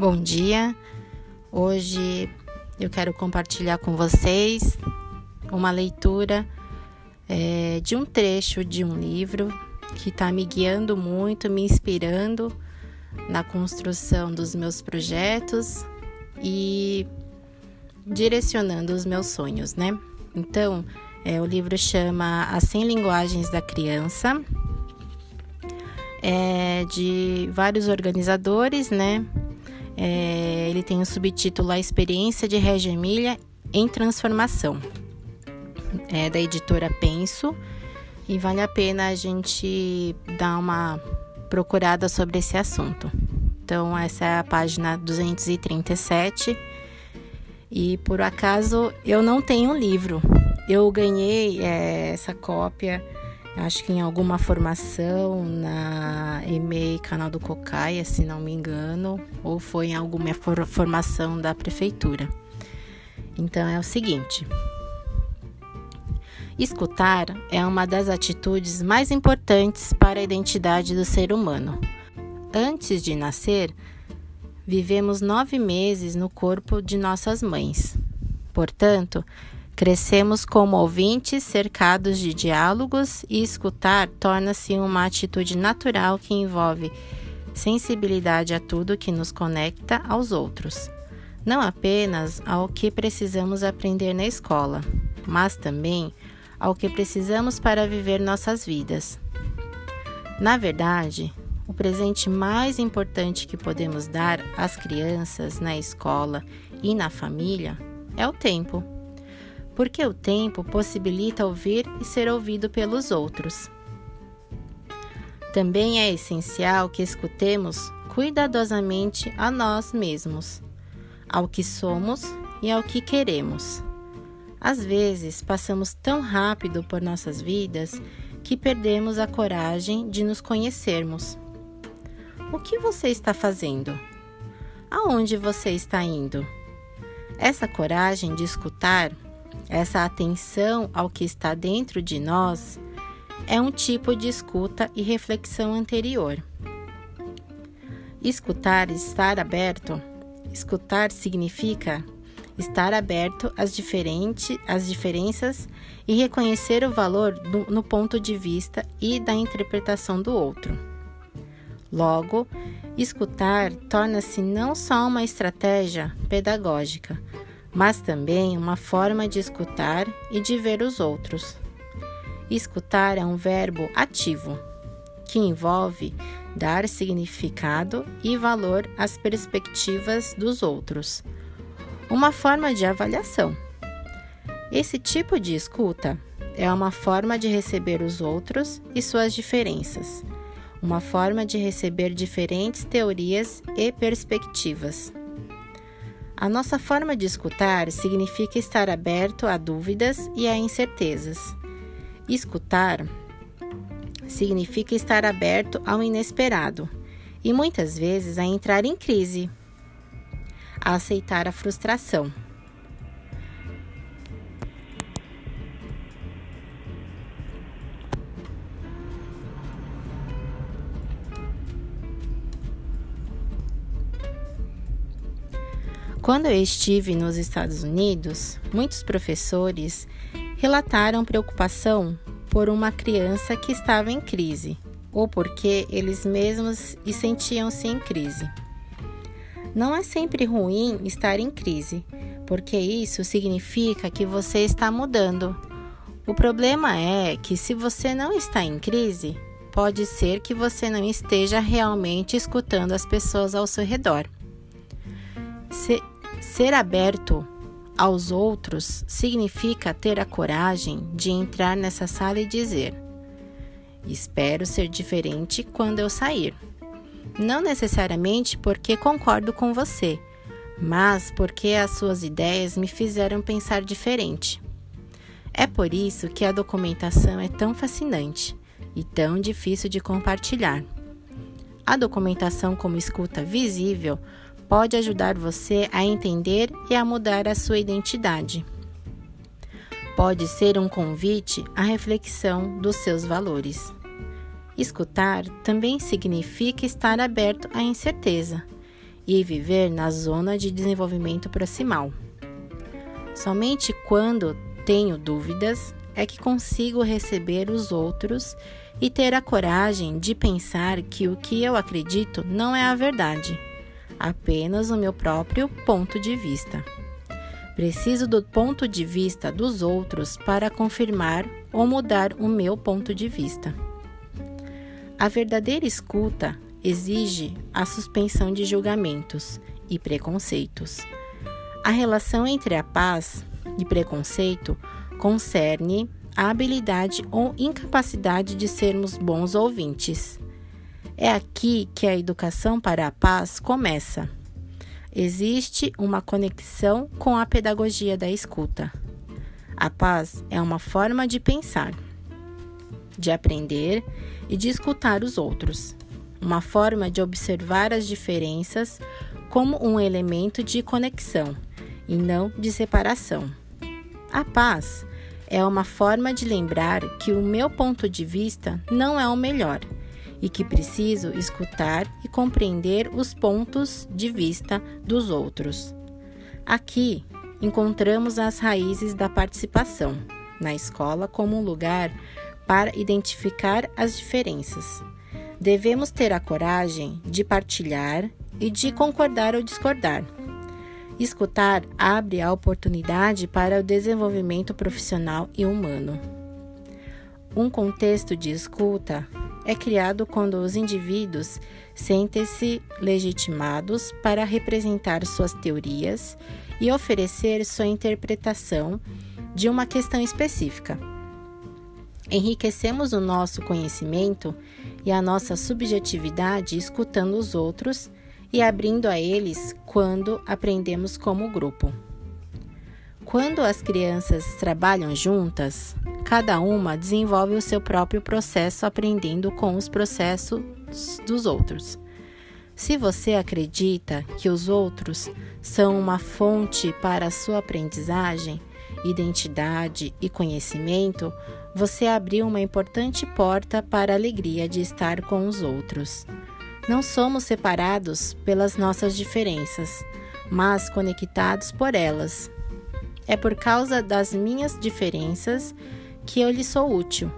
Bom dia. Hoje eu quero compartilhar com vocês uma leitura é, de um trecho de um livro que está me guiando muito, me inspirando na construção dos meus projetos e direcionando os meus sonhos, né? Então, é, o livro chama As 100 Linguagens da Criança, é de vários organizadores, né? É, ele tem o subtítulo A Experiência de Reggio Emília em Transformação. É da editora Penso e vale a pena a gente dar uma procurada sobre esse assunto. Então, essa é a página 237. E por acaso eu não tenho livro. Eu ganhei é, essa cópia, acho que em alguma formação na EMEI Canal do Cocaia, se não me engano, ou foi em alguma formação da prefeitura. Então é o seguinte: Escutar é uma das atitudes mais importantes para a identidade do ser humano. Antes de nascer, vivemos nove meses no corpo de nossas mães. Portanto, crescemos como ouvintes cercados de diálogos e escutar torna-se uma atitude natural que envolve sensibilidade a tudo que nos conecta aos outros, não apenas ao que precisamos aprender na escola, mas também ao que precisamos para viver nossas vidas. Na verdade, o presente mais importante que podemos dar às crianças na escola e na família é o tempo. Porque o tempo possibilita ouvir e ser ouvido pelos outros. Também é essencial que escutemos cuidadosamente a nós mesmos, ao que somos e ao que queremos. Às vezes, passamos tão rápido por nossas vidas que perdemos a coragem de nos conhecermos. O que você está fazendo? Aonde você está indo? Essa coragem de escutar, essa atenção ao que está dentro de nós, é um tipo de escuta e reflexão anterior. Escutar estar aberto. Escutar significa estar aberto às, diferentes, às diferenças e reconhecer o valor do, no ponto de vista e da interpretação do outro. Logo, escutar torna-se não só uma estratégia pedagógica, mas também uma forma de escutar e de ver os outros. Escutar é um verbo ativo, que envolve dar significado e valor às perspectivas dos outros uma forma de avaliação. Esse tipo de escuta é uma forma de receber os outros e suas diferenças, uma forma de receber diferentes teorias e perspectivas. A nossa forma de escutar significa estar aberto a dúvidas e a incertezas. Escutar significa estar aberto ao inesperado e muitas vezes a entrar em crise a aceitar a frustração. Quando eu estive nos Estados Unidos, muitos professores relataram preocupação por uma criança que estava em crise ou porque eles mesmos sentiam-se em crise. Não é sempre ruim estar em crise, porque isso significa que você está mudando. O problema é que se você não está em crise, pode ser que você não esteja realmente escutando as pessoas ao seu redor. Se, ser aberto aos outros significa ter a coragem de entrar nessa sala e dizer: Espero ser diferente quando eu sair. Não necessariamente porque concordo com você, mas porque as suas ideias me fizeram pensar diferente. É por isso que a documentação é tão fascinante e tão difícil de compartilhar. A documentação como escuta visível pode ajudar você a entender e a mudar a sua identidade. Pode ser um convite à reflexão dos seus valores. Escutar também significa estar aberto à incerteza e viver na zona de desenvolvimento proximal. Somente quando tenho dúvidas é que consigo receber os outros e ter a coragem de pensar que o que eu acredito não é a verdade, apenas o meu próprio ponto de vista. Preciso do ponto de vista dos outros para confirmar ou mudar o meu ponto de vista. A verdadeira escuta exige a suspensão de julgamentos e preconceitos. A relação entre a paz e preconceito concerne a habilidade ou incapacidade de sermos bons ouvintes. É aqui que a educação para a paz começa. Existe uma conexão com a pedagogia da escuta. A paz é uma forma de pensar, de aprender e de escutar os outros, uma forma de observar as diferenças como um elemento de conexão e não de separação. A paz é uma forma de lembrar que o meu ponto de vista não é o melhor e que preciso escutar e compreender os pontos de vista dos outros. Aqui encontramos as raízes da participação na escola como um lugar para identificar as diferenças. Devemos ter a coragem de partilhar e de concordar ou discordar Escutar abre a oportunidade para o desenvolvimento profissional e humano. Um contexto de escuta é criado quando os indivíduos sentem-se legitimados para representar suas teorias e oferecer sua interpretação de uma questão específica. Enriquecemos o nosso conhecimento e a nossa subjetividade escutando os outros e abrindo a eles quando aprendemos como grupo. Quando as crianças trabalham juntas, cada uma desenvolve o seu próprio processo aprendendo com os processos dos outros. Se você acredita que os outros são uma fonte para a sua aprendizagem, identidade e conhecimento, você abriu uma importante porta para a alegria de estar com os outros. Não somos separados pelas nossas diferenças, mas conectados por elas. É por causa das minhas diferenças que eu lhe sou útil,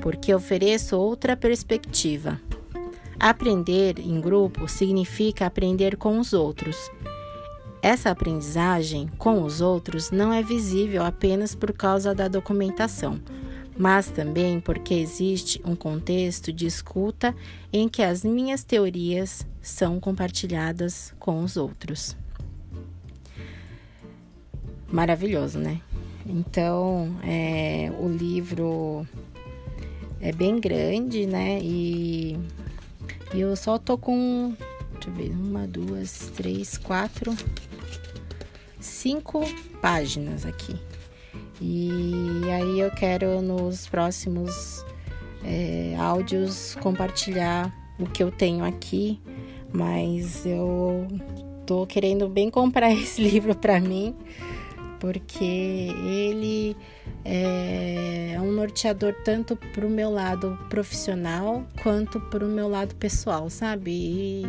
porque ofereço outra perspectiva. Aprender em grupo significa aprender com os outros. Essa aprendizagem com os outros não é visível apenas por causa da documentação, mas também porque existe um contexto de escuta em que as minhas teorias são compartilhadas com os outros. Maravilhoso, né? Então, é, o livro é bem grande, né? E, e eu só tô com, deixa eu ver, uma, duas, três, quatro, cinco páginas aqui. E aí eu quero nos próximos é, áudios compartilhar o que eu tenho aqui, mas eu tô querendo bem comprar esse livro para mim, porque ele é um norteador tanto para o meu lado profissional quanto para o meu lado pessoal, sabe? E,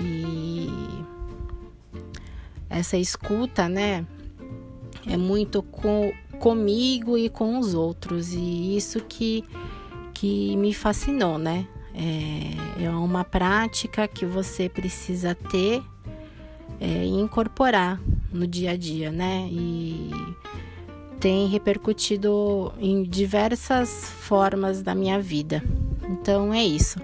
e essa escuta, né? é muito com, comigo e com os outros, e isso que, que me fascinou, né? É, é uma prática que você precisa ter é, e incorporar no dia a dia, né? E tem repercutido em diversas formas da minha vida. Então é isso.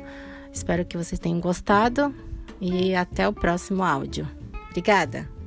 Espero que vocês tenham gostado e até o próximo áudio. Obrigada!